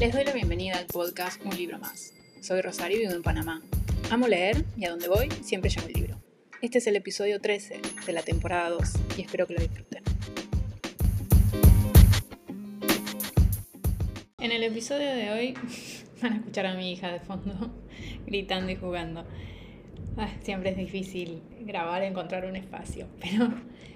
Les doy la bienvenida al podcast Un libro más. Soy Rosario y vivo en Panamá. Amo leer y a donde voy siempre llevo el libro. Este es el episodio 13 de la temporada 2 y espero que lo disfruten. En el episodio de hoy van a escuchar a mi hija de fondo gritando y jugando. Ah, siempre es difícil grabar, encontrar un espacio, pero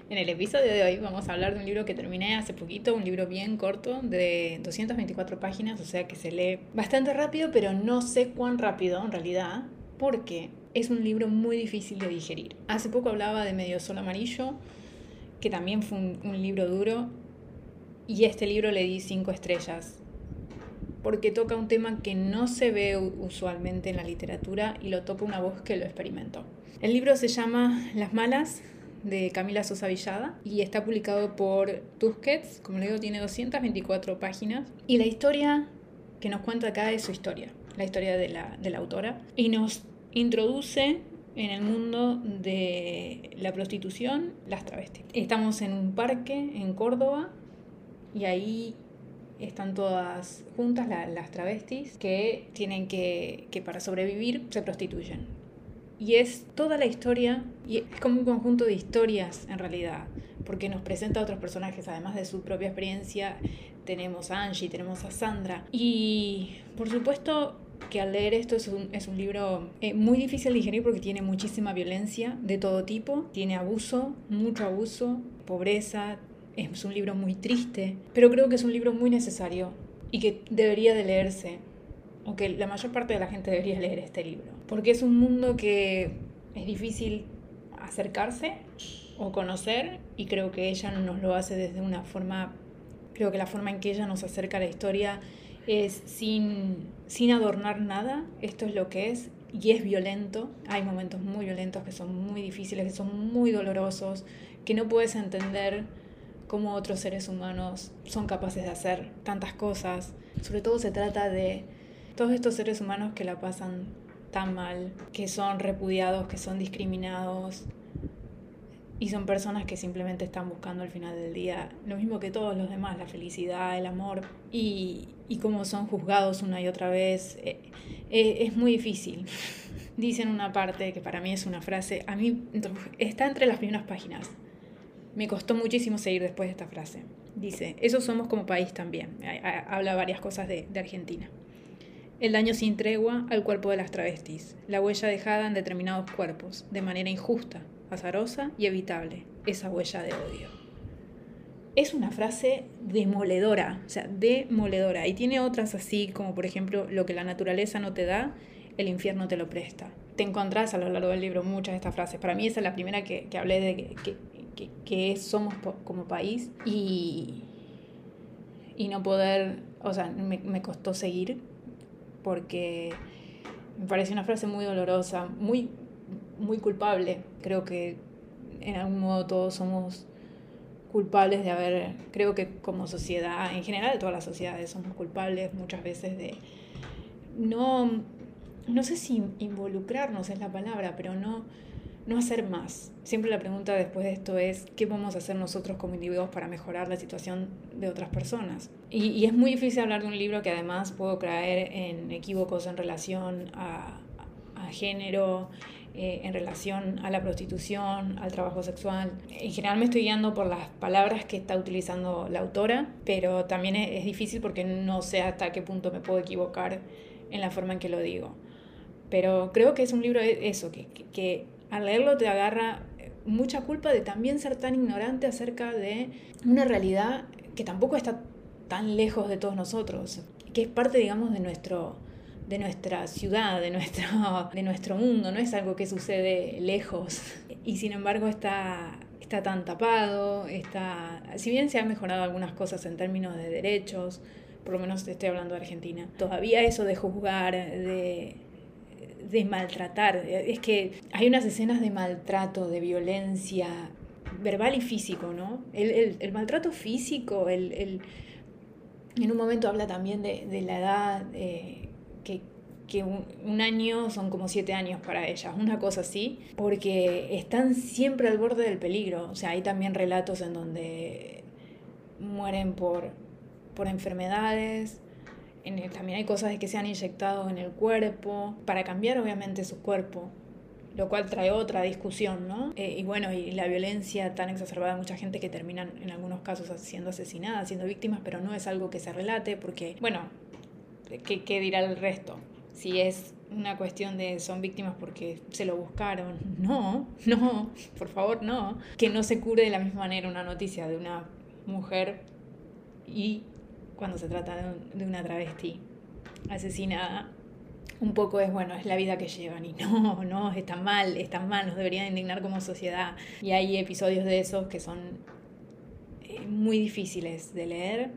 en el episodio de hoy vamos a hablar de un libro que terminé hace poquito, un libro bien corto de 224 páginas, o sea que se lee bastante rápido, pero no sé cuán rápido en realidad, porque es un libro muy difícil de digerir. Hace poco hablaba de Medio Sol Amarillo, que también fue un, libro duro, y este libro le di 5 estrellas porque toca un tema que no se ve usualmente en la literatura y lo toca una voz que lo experimentó. El libro se llama Las Malas de Camila Sosa Villada y está publicado por Tusquets, como le digo, tiene 224 páginas y la historia que nos cuenta acá es su historia, la historia de la, de la autora y nos introduce en el mundo de la prostitución, las travestis. Estamos en un parque en Córdoba y ahí están todas juntas las travestis que tienen que, que para sobrevivir se prostituyen. Y es toda la historia, y es como un conjunto de historias en realidad, porque nos presenta a otros personajes, además de su propia experiencia, tenemos a Angie, tenemos a Sandra. Y por supuesto que al leer esto es un, es un libro eh, muy difícil de digerir porque tiene muchísima violencia de todo tipo, tiene abuso, mucho abuso, pobreza, es un libro muy triste, pero creo que es un libro muy necesario y que debería de leerse, o que la mayor parte de la gente debería leer este libro, porque es un mundo que es difícil acercarse o conocer y creo que ella nos lo hace desde una forma, creo que la forma en que ella nos acerca a la historia es sin, sin adornar nada, esto es lo que es y es violento, hay momentos muy violentos que son muy difíciles, que son muy dolorosos, que no puedes entender cómo otros seres humanos son capaces de hacer tantas cosas. Sobre todo se trata de todos estos seres humanos que la pasan tan mal, que son repudiados, que son discriminados y son personas que simplemente están buscando al final del día lo mismo que todos los demás, la felicidad, el amor y, cómo son juzgados una y otra vez. Eh, eh, es muy difícil. Dicen una parte que para mí es una frase, a mí está entre las primeras páginas me costó muchísimo seguir después de esta frase. Dice, eso somos como país también. Habla varias cosas de, Argentina. El daño sin tregua al cuerpo de las travestis, la huella dejada en determinados cuerpos, de manera injusta, azarosa y evitable, esa huella de odio. Es una frase demoledora, o sea, demoledora. Y tiene otras así, como por ejemplo, lo que la naturaleza no te da, el infierno te lo presta. Te encontrás a lo largo del libro muchas de estas frases. Para mí esa es la primera que, hablé de que, que, somos como país y, y no poder, o sea, me, me, costó seguir porque me parece una frase muy dolorosa, muy, muy culpable. Creo que en algún modo todos somos culpables de haber, creo que como sociedad, en general todas las sociedades somos culpables muchas veces de no, no sé si involucrarnos es la palabra, pero no no hacer más. Siempre la pregunta después de esto es, ¿qué podemos hacer nosotros como individuos para mejorar la situación de otras personas? Y, es muy difícil hablar de un libro que además puedo caer en equívocos en relación a, género, eh, en relación a la prostitución, al trabajo sexual. En general me estoy guiando por las palabras que está utilizando la autora, pero también es, difícil porque no sé hasta qué punto me puedo equivocar en la forma en que lo digo. Pero creo que es un libro eso, que, que al leerlo te agarra mucha culpa de también ser tan ignorante acerca de una realidad que tampoco está tan lejos de todos nosotros, que es parte, digamos, de nuestro de nuestra ciudad, de nuestro, de nuestro mundo, no es algo que sucede lejos. Y sin embargo está, está tan tapado, está, si bien se han mejorado algunas cosas en términos de derechos, por lo menos estoy hablando de Argentina, todavía eso de juzgar, de, de maltratar. Es que hay unas escenas de maltrato, de violencia verbal y físico, ¿no? El, maltrato físico, el, en un momento habla también de, la edad, eh, que, un, año son como siete años para ellas, una cosa así, porque están siempre al borde del peligro. O sea, hay también relatos en donde mueren por, por enfermedades, también hay cosas de que se han inyectado en el cuerpo para cambiar obviamente su cuerpo lo cual trae otra discusión, ¿no? Eh, y bueno, y la violencia tan exacerbada, mucha gente que terminan en algunos casos siendo asesinada, siendo víctimas, pero no es algo que se relate porque, bueno, ¿qué, qué dirá el resto? Si es una cuestión de son víctimas porque se lo buscaron. No, no, por favor, no. Que no se cure de la misma manera una noticia de una mujer y cuando se trata de una travesti asesinada un poco es, bueno, es la vida que llevan y no, no, están mal, están mal, nos deberían indignar como sociedad. Y hay episodios de esos que son eh, muy difíciles de leer,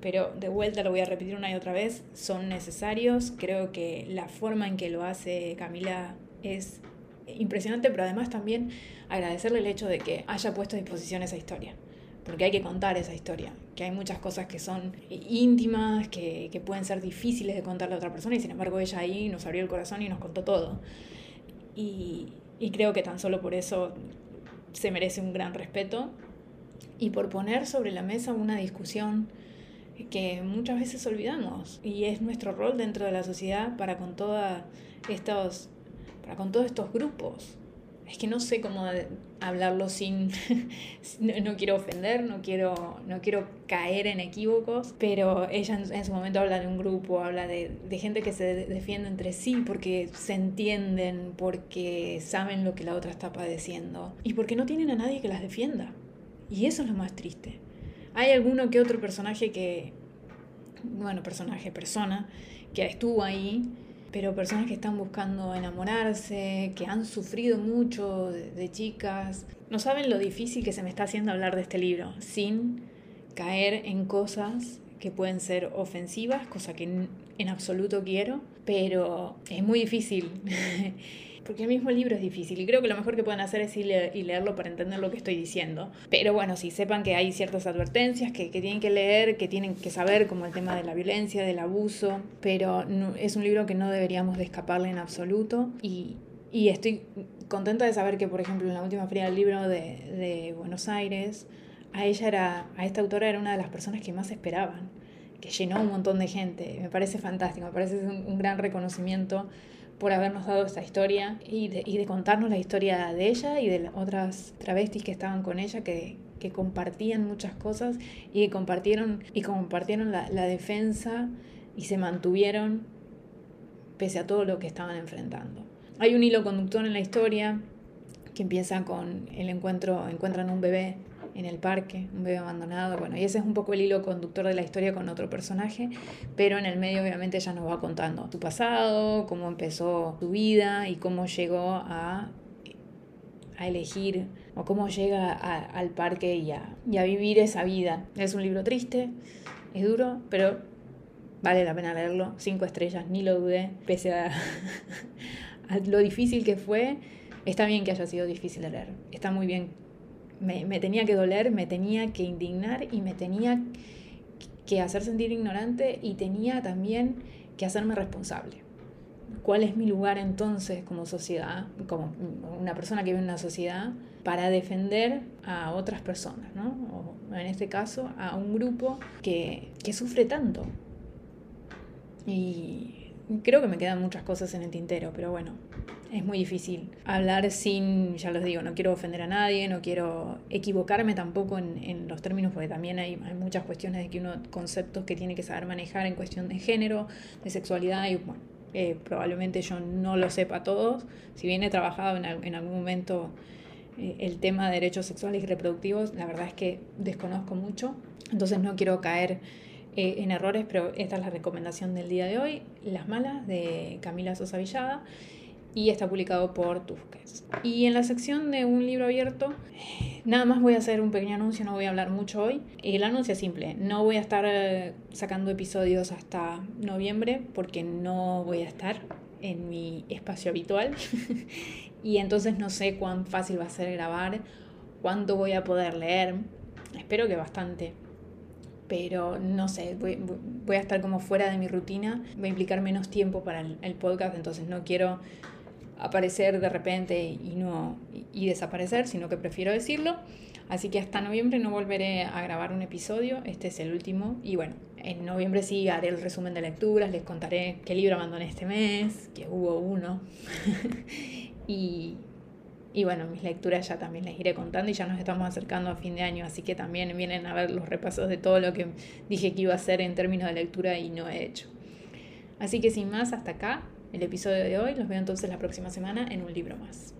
pero de vuelta lo voy a repetir una y otra vez, son necesarios. Creo que la forma en que lo hace Camila es impresionante, pero además también agradecerle el hecho de que haya puesto a disposición esa historia porque hay que contar esa historia, que hay muchas cosas que son íntimas, que, que, pueden ser difíciles de contarle a otra persona y sin embargo ella ahí nos abrió el corazón y nos contó todo. Y, y creo que tan solo por eso se merece un gran respeto y por poner sobre la mesa una discusión que muchas veces olvidamos y es nuestro rol dentro de la sociedad para con toda estos para con todos estos grupos es que no sé cómo hablarlo sin, no, quiero ofender, no quiero, no quiero caer en equívocos, pero ella en, su momento habla de un grupo, habla de, de, gente que se defiende entre sí porque se entienden, porque saben lo que la otra está padeciendo y porque no tienen a nadie que las defienda. Y eso es lo más triste. Hay alguno que otro personaje que, bueno, personaje, persona, que estuvo ahí pero personas que están buscando enamorarse, que han sufrido mucho de, chicas, no saben lo difícil que se me está haciendo hablar de este libro, sin caer en cosas que pueden ser ofensivas, cosa que en, absoluto quiero, pero es muy difícil. porque el mismo libro es difícil y creo que lo mejor que pueden hacer es ir y leerlo para entender lo que estoy diciendo. Pero bueno, sí, sepan que hay ciertas advertencias que, que tienen que leer, que tienen que saber, como el tema de la violencia, del abuso, pero es un libro que no deberíamos de escaparle en absoluto y, y estoy contenta de saber que, por ejemplo, en la última feria del libro de, de Buenos Aires, a ella era, a esta autora era una de las personas que más esperaban, que llenó un montón de gente. Me parece fantástico, me parece un, un gran reconocimiento por habernos dado esta historia y de, y de, contarnos la historia de ella y de otras travestis que estaban con ella que, que compartían muchas cosas y que compartieron, y compartieron la, la, defensa y se mantuvieron pese a todo lo que estaban enfrentando. Hay un hilo conductor en la historia que empieza con el encuentro, encuentran un bebé en el parque, un bebé abandonado. Bueno, y ese es un poco el hilo conductor de la historia con otro personaje, pero en el medio obviamente ella nos va contando su pasado, cómo empezó su vida y cómo llegó a, a elegir o cómo llega al parque y a, y a vivir esa vida. Es un libro triste, es duro, pero vale la pena leerlo. Cinco estrellas, ni lo dudé, pese a, a lo difícil que fue. Está bien que haya sido difícil de leer, está muy bien me, tenía que doler, me tenía que indignar y me tenía que hacer sentir ignorante y tenía también que hacerme responsable. ¿Cuál es mi lugar entonces como sociedad, como una persona que vive en una sociedad, para defender a otras personas, ¿no? o en este caso a un grupo que, que sufre tanto? Y creo que me quedan muchas cosas en el tintero, pero bueno, es muy difícil hablar sin, ya les digo, no quiero ofender a nadie, no quiero equivocarme tampoco en, en los términos, porque también hay, hay, muchas cuestiones de que uno, conceptos que tiene que saber manejar en cuestión de género, de sexualidad, y bueno, eh, probablemente yo no lo sepa todos, si bien he trabajado en, en algún momento eh, el tema de derechos sexuales y reproductivos, la verdad es que desconozco mucho, entonces no quiero caer eh, en errores, pero esta es la recomendación del día de hoy, Las Malas de Camila Sosa Villada y está publicado por Tusquets. Y en la sección de un libro abierto, nada más voy a hacer un pequeño anuncio, no voy a hablar mucho hoy. El anuncio es simple, no voy a estar eh, sacando episodios hasta noviembre porque no voy a estar en mi espacio habitual y entonces no sé cuán fácil va a ser grabar, cuánto voy a poder leer, espero que bastante. Pero no sé, voy, a estar como fuera de mi rutina, va a implicar menos tiempo para el, el podcast, entonces no quiero aparecer de repente y, no, y, desaparecer, sino que prefiero decirlo. Así que hasta noviembre no volveré a grabar un episodio, este es el último. Y bueno, en noviembre sí haré el resumen de lecturas, les contaré qué libro abandoné este mes, que hubo uno. y, y bueno, mis lecturas ya también les iré contando y ya nos estamos acercando a fin de año, así que también vienen a ver los repasos de todo lo que dije que iba a hacer en términos de lectura y no he hecho. Así que sin más, hasta acá el episodio de hoy. Los veo entonces la próxima semana en un libro más.